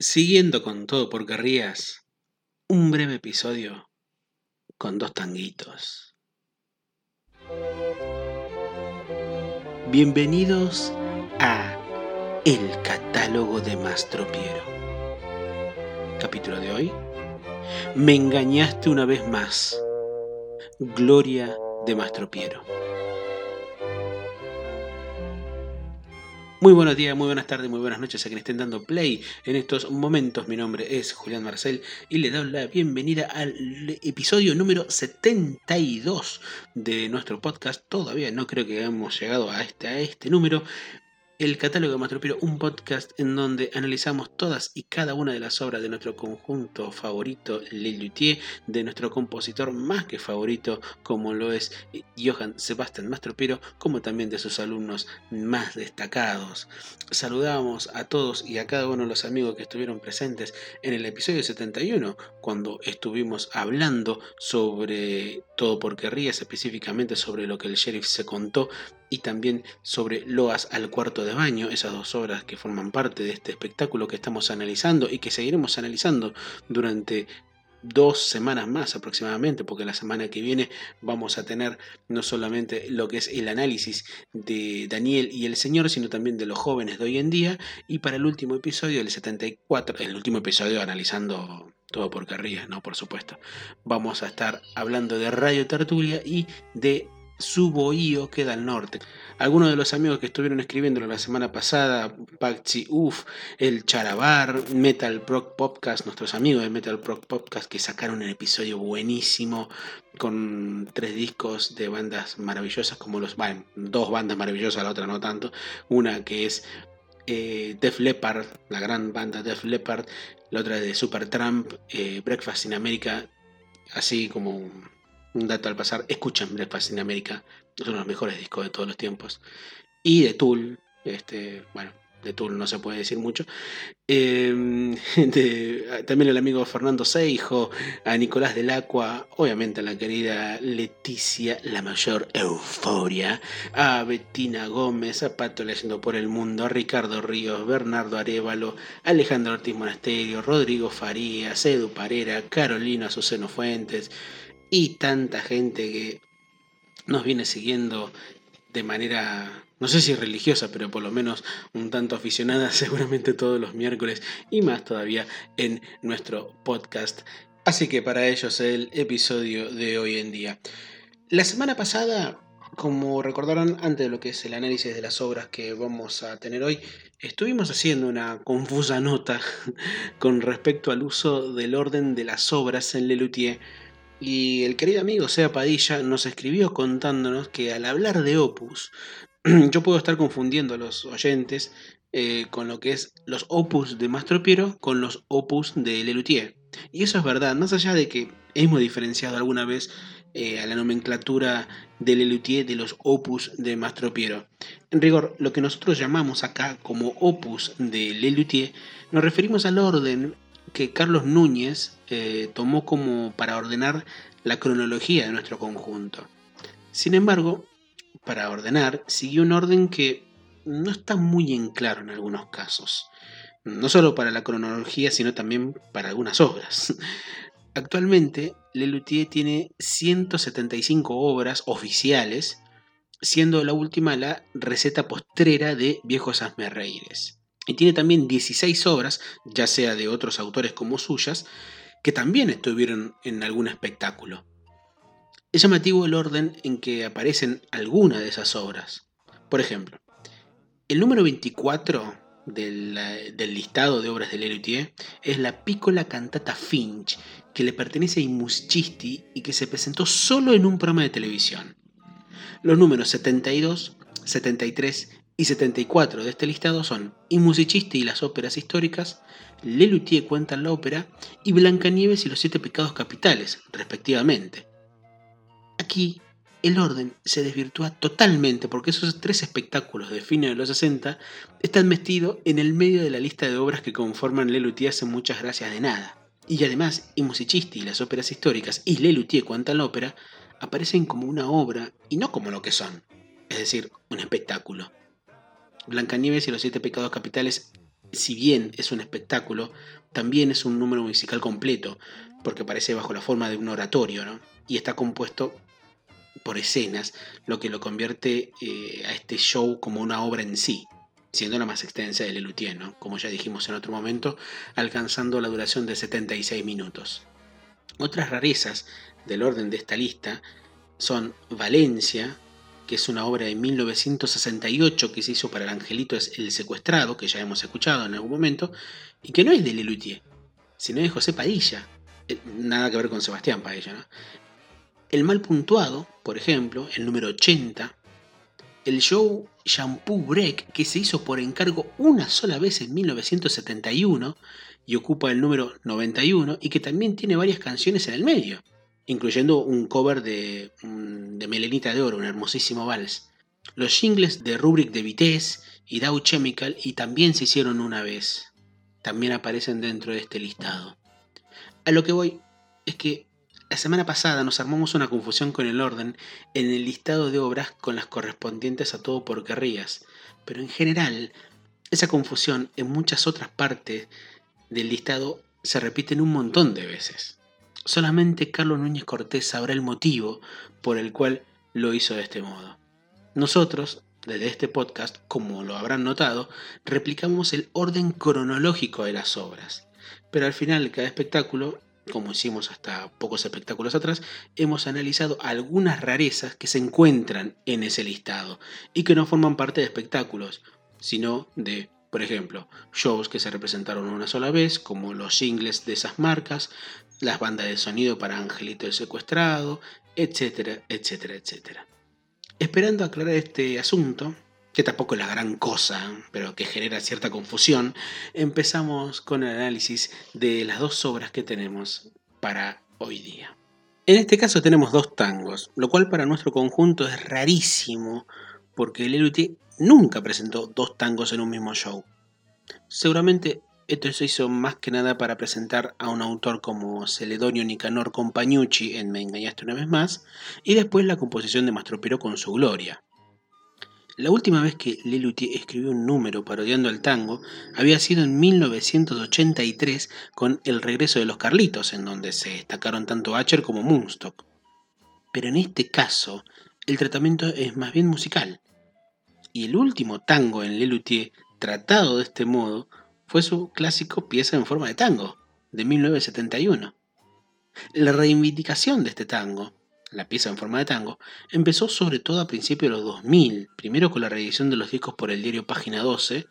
Siguiendo con todo por querrías, un breve episodio con dos tanguitos. Bienvenidos a El catálogo de Mastropiero. Capítulo de hoy. Me engañaste una vez más. Gloria de Mastropiero. Muy buenos días, muy buenas tardes, muy buenas noches a quienes estén dando play en estos momentos. Mi nombre es Julián Marcel y le doy la bienvenida al episodio número 72 de nuestro podcast. Todavía no creo que hayamos llegado a este, a este número, el Catálogo de Mastropiro, un podcast en donde analizamos todas y cada una de las obras de nuestro conjunto favorito, Le Luthier, de nuestro compositor más que favorito, como lo es Johann Sebastian Mastropiro, como también de sus alumnos más destacados. Saludamos a todos y a cada uno de los amigos que estuvieron presentes en el episodio 71, cuando estuvimos hablando sobre todo porque ríes, específicamente sobre lo que el sheriff se contó y también sobre Loas al cuarto de baño, esas dos obras que forman parte de este espectáculo que estamos analizando y que seguiremos analizando durante dos semanas más aproximadamente, porque la semana que viene vamos a tener no solamente lo que es el análisis de Daniel y el Señor, sino también de los jóvenes de hoy en día, y para el último episodio, el 74, el último episodio analizando todo por carrillas, no por supuesto, vamos a estar hablando de Radio Tertulia y de su bohío queda al norte. Algunos de los amigos que estuvieron escribiéndolo la semana pasada, Paxi Uf, el Charabar, Metal Proc Podcast, nuestros amigos de Metal Proc Podcast que sacaron un episodio buenísimo con tres discos de bandas maravillosas como los, bueno, dos bandas maravillosas, la otra no tanto, una que es eh, Def Leppard, la gran banda Def Leppard, la otra de Supertramp, eh, Breakfast in America, así como un dato al pasar, escuchen Breakfast in America, es uno de los mejores discos de todos los tiempos. Y de Tool, este, bueno, de Tool no se puede decir mucho. Em, también el amigo Fernando Seijo, a Nicolás del Acua, obviamente a la querida Leticia, la mayor euforia, a Bettina Gómez, a Pato Leyendo por el Mundo, a Ricardo Ríos, Bernardo Arevalo, Alejandro Ortiz Monasterio, Rodrigo Farías, Edu Parera, Carolina Azuceno Fuentes, y tanta gente que nos viene siguiendo de manera, no sé si religiosa, pero por lo menos un tanto aficionada seguramente todos los miércoles y más todavía en nuestro podcast. Así que para ellos el episodio de hoy en día. La semana pasada, como recordarán antes de lo que es el análisis de las obras que vamos a tener hoy, estuvimos haciendo una confusa nota con respecto al uso del orden de las obras en Lelutier y el querido amigo Sea Padilla nos escribió contándonos que al hablar de opus, yo puedo estar confundiendo a los oyentes eh, con lo que es los opus de Mastro Piero con los opus de Lelutier. Y eso es verdad, más allá de que hemos diferenciado alguna vez eh, a la nomenclatura de Lelutier de los opus de Mastro Piero. En rigor, lo que nosotros llamamos acá como opus de Lelutier, nos referimos al orden que Carlos Núñez eh, tomó como para ordenar la cronología de nuestro conjunto. Sin embargo, para ordenar, siguió un orden que no está muy en claro en algunos casos. No solo para la cronología, sino también para algunas obras. Actualmente, Lelutier tiene 175 obras oficiales, siendo la última la receta postrera de Viejos Asmerreires. Y tiene también 16 obras, ya sea de otros autores como suyas, que también estuvieron en algún espectáculo. Es llamativo el orden en que aparecen algunas de esas obras. Por ejemplo, el número 24 del, listado de obras de Lelutier es la Piccola Cantata Finch, que le pertenece a Imuschisti y que se presentó solo en un programa de televisión. Los números 72, 73 y 74 de este listado son I musicisti y las óperas históricas, Lelutier cuenta la ópera y Blancanieves y los siete pecados capitales, respectivamente. Aquí el orden se desvirtúa totalmente porque esos tres espectáculos de fines de los 60 están metidos en el medio de la lista de obras que conforman Lelutier hace muchas gracias de nada. Y además, I musicisti y las óperas históricas y Lelutier cuenta la ópera aparecen como una obra y no como lo que son, es decir, un espectáculo. Blancanieves y los siete pecados capitales si bien es un espectáculo, también es un número musical completo, porque aparece bajo la forma de un oratorio, ¿no? Y está compuesto por escenas, lo que lo convierte eh, a este show como una obra en sí, siendo la más extensa de Lelutier, ¿no? como ya dijimos en otro momento, alcanzando la duración de 76 minutos. Otras rarezas del orden de esta lista son Valencia, que es una obra de 1968 que se hizo para el Angelito el Secuestrado, que ya hemos escuchado en algún momento, y que no es de Lelutier, sino de José Padilla. Eh, nada que ver con Sebastián Padilla, ¿no? El mal puntuado, por ejemplo, el número 80. El show Shampoo Break, que se hizo por encargo una sola vez en 1971 y ocupa el número 91 y que también tiene varias canciones en el medio, incluyendo un cover de, de Melenita de Oro, un hermosísimo vals. Los jingles de Rubric de Vitesse y Dow Chemical y también se hicieron una vez. También aparecen dentro de este listado. A lo que voy es que la semana pasada nos armamos una confusión con el orden en el listado de obras con las correspondientes a todo por querrías, pero en general esa confusión en muchas otras partes del listado se repiten un montón de veces. Solamente Carlos Núñez Cortés sabrá el motivo por el cual lo hizo de este modo. Nosotros, desde este podcast, como lo habrán notado, replicamos el orden cronológico de las obras, pero al final de cada espectáculo como hicimos hasta pocos espectáculos atrás, hemos analizado algunas rarezas que se encuentran en ese listado y que no forman parte de espectáculos, sino de, por ejemplo, shows que se representaron una sola vez, como los singles de esas marcas, las bandas de sonido para Angelito el Secuestrado, etcétera, etcétera, etcétera. Esperando aclarar este asunto, que tampoco es la gran cosa, pero que genera cierta confusión, empezamos con el análisis de las dos obras que tenemos para hoy día. En este caso tenemos dos tangos, lo cual para nuestro conjunto es rarísimo, porque el nunca presentó dos tangos en un mismo show. Seguramente esto se hizo más que nada para presentar a un autor como Celedonio Nicanor Compagnucci en Me engañaste una vez más, y después la composición de Mastropero con su gloria. La última vez que Lelutier escribió un número parodiando al tango había sido en 1983 con El regreso de los Carlitos, en donde se destacaron tanto Acher como Moonstock. Pero en este caso, el tratamiento es más bien musical. Y el último tango en Lelutier tratado de este modo fue su clásico Pieza en forma de tango, de 1971. La reivindicación de este tango la pieza en forma de tango, empezó sobre todo a principios de los 2000, primero con la reedición de los discos por el diario Página 12,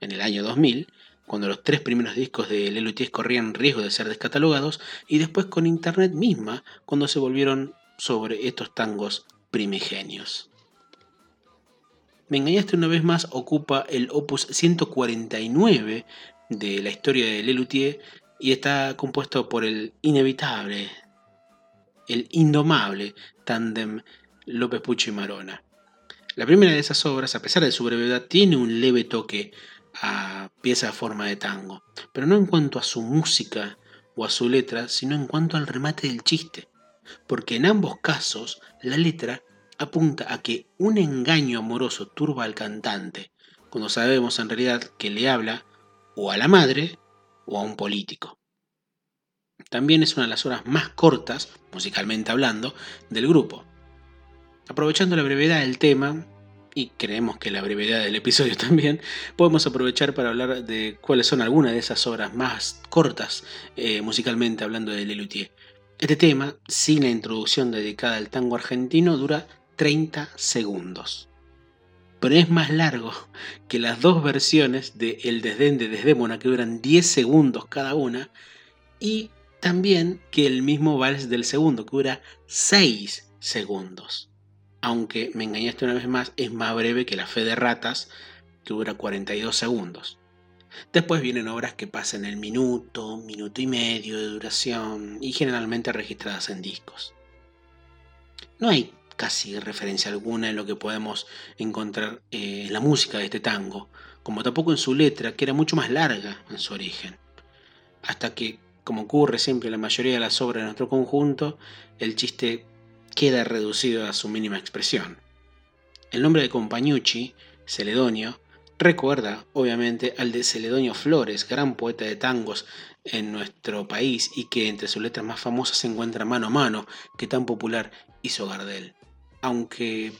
en el año 2000, cuando los tres primeros discos de Lelutier corrían riesgo de ser descatalogados, y después con Internet misma, cuando se volvieron sobre estos tangos primigenios. Me engañaste una vez más ocupa el opus 149 de la historia de Lelutier y está compuesto por el inevitable el indomable tándem López Pucho y Marona. La primera de esas obras, a pesar de su brevedad, tiene un leve toque a pieza a forma de tango, pero no en cuanto a su música o a su letra, sino en cuanto al remate del chiste, porque en ambos casos la letra apunta a que un engaño amoroso turba al cantante, cuando sabemos en realidad que le habla o a la madre o a un político. También es una de las horas más cortas, musicalmente hablando, del grupo. Aprovechando la brevedad del tema, y creemos que la brevedad del episodio también, podemos aprovechar para hablar de cuáles son algunas de esas obras más cortas, eh, musicalmente hablando de Lelutier. Este tema, sin la introducción dedicada al tango argentino, dura 30 segundos. Pero es más largo que las dos versiones de El desdén de Desdémona, que duran 10 segundos cada una, y también que el mismo vals del segundo, que dura 6 segundos. Aunque me engañaste una vez más, es más breve que la fe de ratas, que dura 42 segundos. Después vienen obras que pasan el minuto, minuto y medio de duración y generalmente registradas en discos. No hay casi referencia alguna en lo que podemos encontrar eh, en la música de este tango, como tampoco en su letra, que era mucho más larga en su origen. Hasta que como ocurre siempre en la mayoría de las obras de nuestro conjunto, el chiste queda reducido a su mínima expresión. El nombre de Compagnucci, Celedonio, recuerda obviamente al de Celedonio Flores, gran poeta de tangos en nuestro país y que entre sus letras más famosas se encuentra Mano a Mano, que tan popular hizo Gardel. Aunque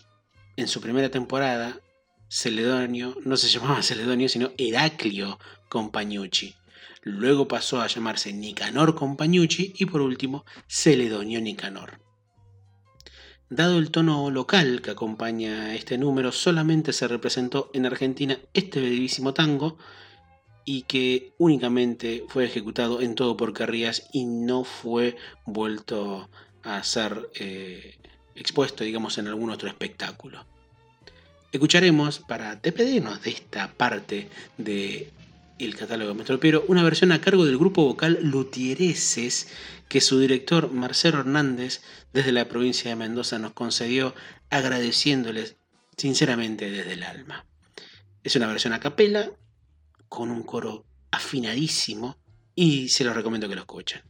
en su primera temporada Celedonio no se llamaba Celedonio sino Heraclio Compagnucci. Luego pasó a llamarse Nicanor Compagnucci y por último Celedonio Nicanor. Dado el tono local que acompaña este número, solamente se representó en Argentina este bellísimo tango y que únicamente fue ejecutado en todo por Carrías y no fue vuelto a ser eh, expuesto, digamos, en algún otro espectáculo. Escucharemos, para despedirnos de esta parte de el catálogo Metropiero, una versión a cargo del grupo vocal Lutiereses que su director Marcelo Hernández desde la provincia de Mendoza nos concedió agradeciéndoles sinceramente desde el alma. Es una versión a capela con un coro afinadísimo y se los recomiendo que lo escuchen.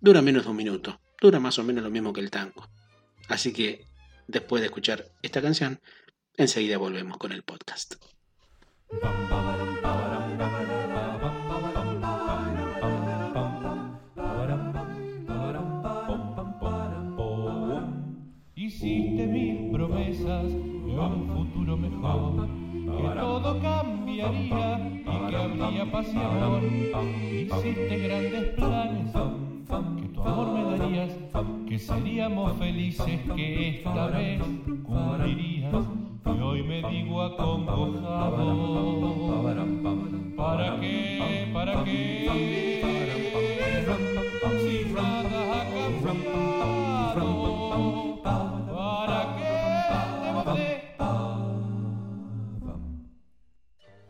Dura menos de un minuto, dura más o menos lo mismo que el tango. Así que después de escuchar esta canción, enseguida volvemos con el podcast. Hiciste mil promesas de un futuro mejor, que todo cambiaría y que habría pasión. Hiciste grandes planes, tu amor me darías, que seríamos felices, que esta vez cumplirías. Y hoy me digo acongojado, ¿para qué? ¿Para qué? Si nada ha cambiado.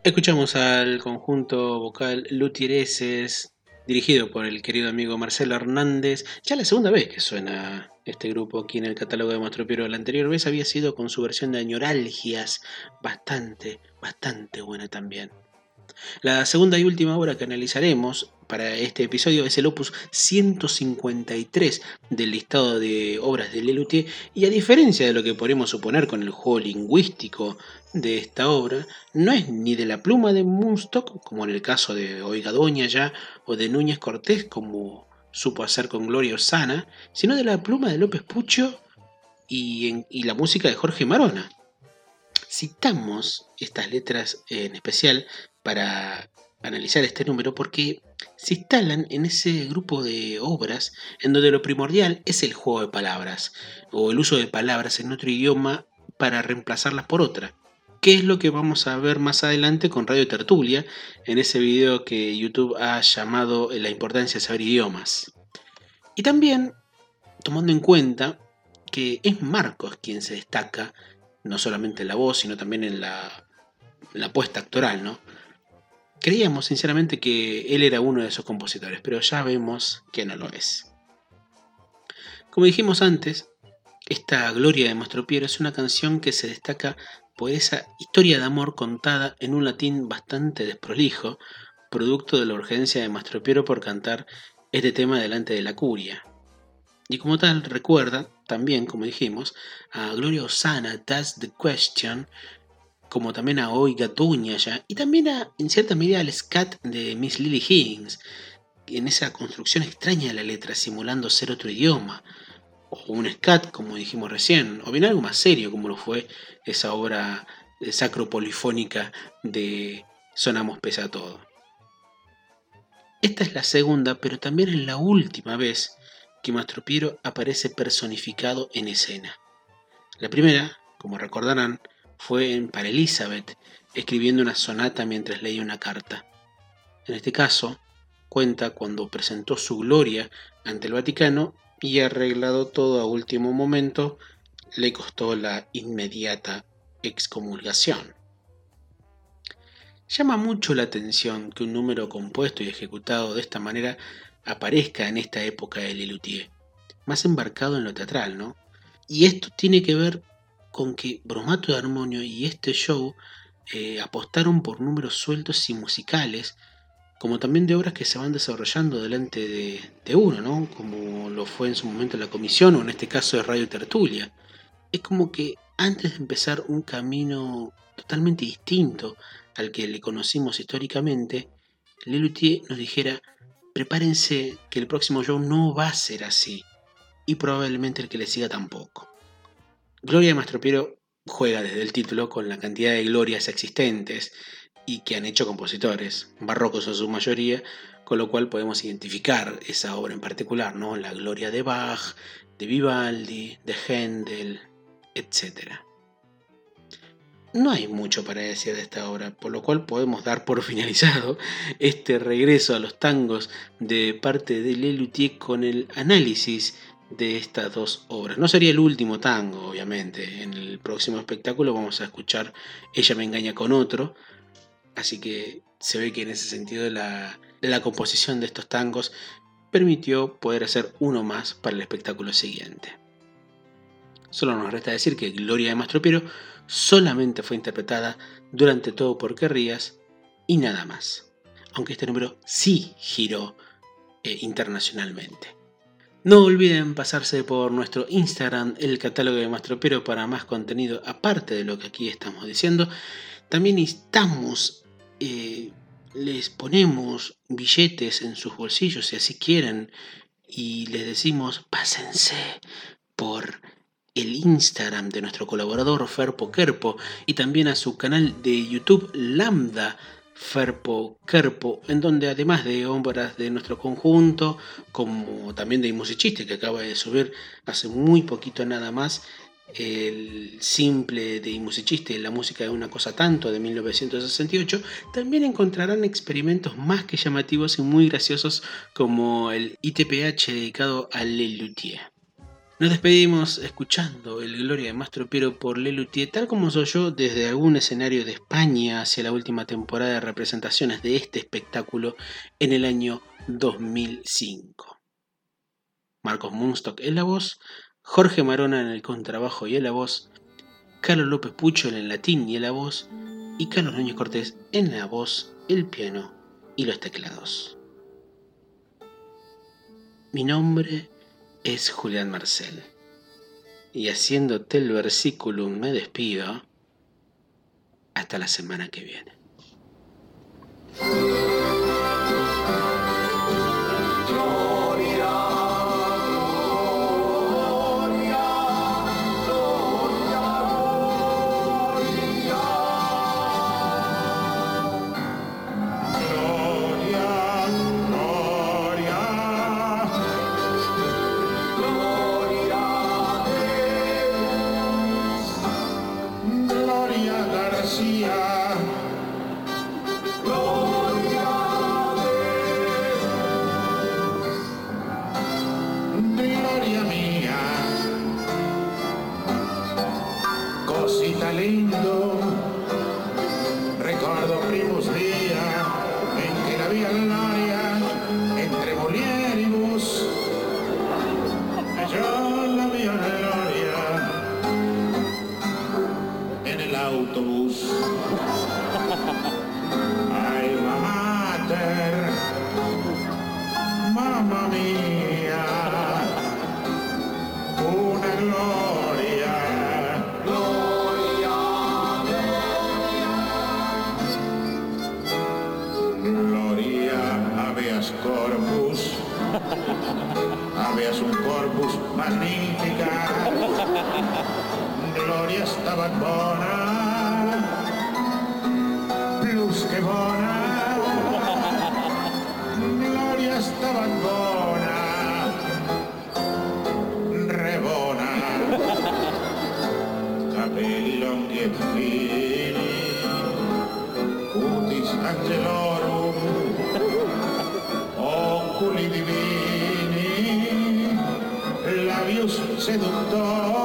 Escuchamos al conjunto vocal Lutiereses, dirigido por el querido amigo Marcelo Hernández. Ya la segunda vez que suena este grupo aquí en el catálogo de Mastro Piero. La anterior vez había sido con su versión de Añoralgias, bastante, bastante buena también. La segunda y última obra que analizaremos para este episodio es el opus 153 del listado de obras de Lelutier y a diferencia de lo que podemos suponer con el juego lingüístico de esta obra, no es ni de la pluma de Munstock, como en el caso de Oiga Doña ya, o de Núñez Cortés, como supo hacer con Gloria Osana, sino de la pluma de López Pucho y, y la música de Jorge Marona. Citamos estas letras en especial para analizar este número porque se instalan en ese grupo de obras en donde lo primordial es el juego de palabras o el uso de palabras en otro idioma para reemplazarlas por otra. ¿Qué es lo que vamos a ver más adelante con Radio Tertulia en ese video que YouTube ha llamado La importancia de saber idiomas? Y también tomando en cuenta que es Marcos quien se destaca no solamente en la voz, sino también en la, en la puesta actoral, ¿no? Creíamos sinceramente que él era uno de esos compositores, pero ya vemos que no lo es. Como dijimos antes, esta Gloria de Mastro Piero es una canción que se destaca por esa historia de amor contada en un latín bastante desprolijo, producto de la urgencia de Mastro Piero por cantar este tema delante de la curia. Y como tal, recuerda también, como dijimos, a Gloria Osana, That's the Question, como también a Oiga ya y también a, en cierta medida al scat de Miss Lily Higgins, en esa construcción extraña de la letra, simulando ser otro idioma, o un scat, como dijimos recién, o bien algo más serio, como lo fue esa obra sacropolifónica de Sonamos pese a todo. Esta es la segunda, pero también es la última vez que Mastro Piero aparece personificado en escena. La primera, como recordarán, fue para Elizabeth, escribiendo una sonata mientras leía una carta. En este caso, cuenta cuando presentó su gloria ante el Vaticano y arreglado todo a último momento, le costó la inmediata excomulgación. Llama mucho la atención que un número compuesto y ejecutado de esta manera aparezca en esta época de Lelutier, más embarcado en lo teatral, ¿no? Y esto tiene que ver con que Bromato de Armonio y este show eh, apostaron por números sueltos y musicales, como también de obras que se van desarrollando delante de, uno, ¿no? como lo fue en su momento la comisión o en este caso de Radio Tertulia. Es como que antes de empezar un camino totalmente distinto al que le conocimos históricamente, Lelutier nos dijera, prepárense que el próximo show no va a ser así, y probablemente el que le siga tampoco. Gloria de Mastropiero juega desde el título con la cantidad de glorias existentes y que han hecho compositores, barrocos en su mayoría, con lo cual podemos identificar esa obra en particular, ¿no? La gloria de Bach, de Vivaldi, de Händel, etc. No hay mucho para decir de esta obra, por lo cual podemos dar por finalizado este regreso a los tangos de parte de Lelutier con el análisis de estas dos obras. No sería el último tango, obviamente. En el próximo espectáculo vamos a escuchar Ella me engaña con otro. Así que se ve que en ese sentido la, composición de estos tangos permitió poder hacer uno más para el espectáculo siguiente. Solo nos resta decir que Gloria de Mastropiero solamente fue interpretada durante todo por Querrías y nada más, aunque este número sí giró eh, internacionalmente. No olviden pasarse por nuestro Instagram, el catálogo de Mastropiero, para más contenido aparte de lo que aquí estamos diciendo. También estamos eh, les ponemos billetes en sus bolsillos si así quieren y les decimos pásense por el Instagram de nuestro colaborador Ferpo Kerpo y también a su canal de YouTube Lambda Ferpo Kerpo, en donde además de obras de nuestro conjunto, como también de Musiciste que acaba de subir hace muy poquito nada más, el simple de musicista la música de una cosa tanto de 1968, también encontrarán experimentos más que llamativos y muy graciosos como el ITPH dedicado a Lelutier. Nos despedimos escuchando el Gloria de Mastro Piero por Lelutier, tal como soy yo desde algún escenario de España hacia la última temporada de representaciones de este espectáculo en el año 2005. Marcos Munstock en la voz, Jorge Marona en el contrabajo y en la voz, Carlos López Pucho en el latín y en la voz, y Carlos Núñez Cortés en la voz, el piano y los teclados. Mi nombre es Julián Marcel, y haciéndote el versículo me despido hasta la semana que viene. Gloria stava buona, plus che buona. Gloria stava buona, rebona. Capelli lunghi e fini, cutis angelorum, oculi divini, labius seduttori.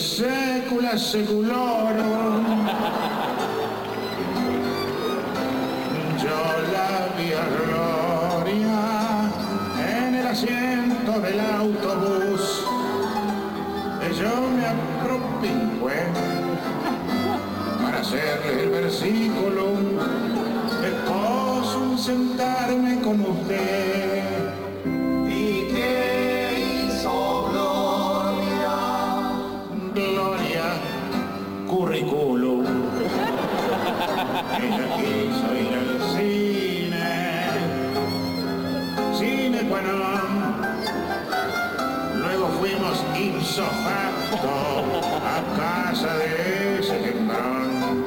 secula seculorum. Ipso facto a casa de ese gembrón.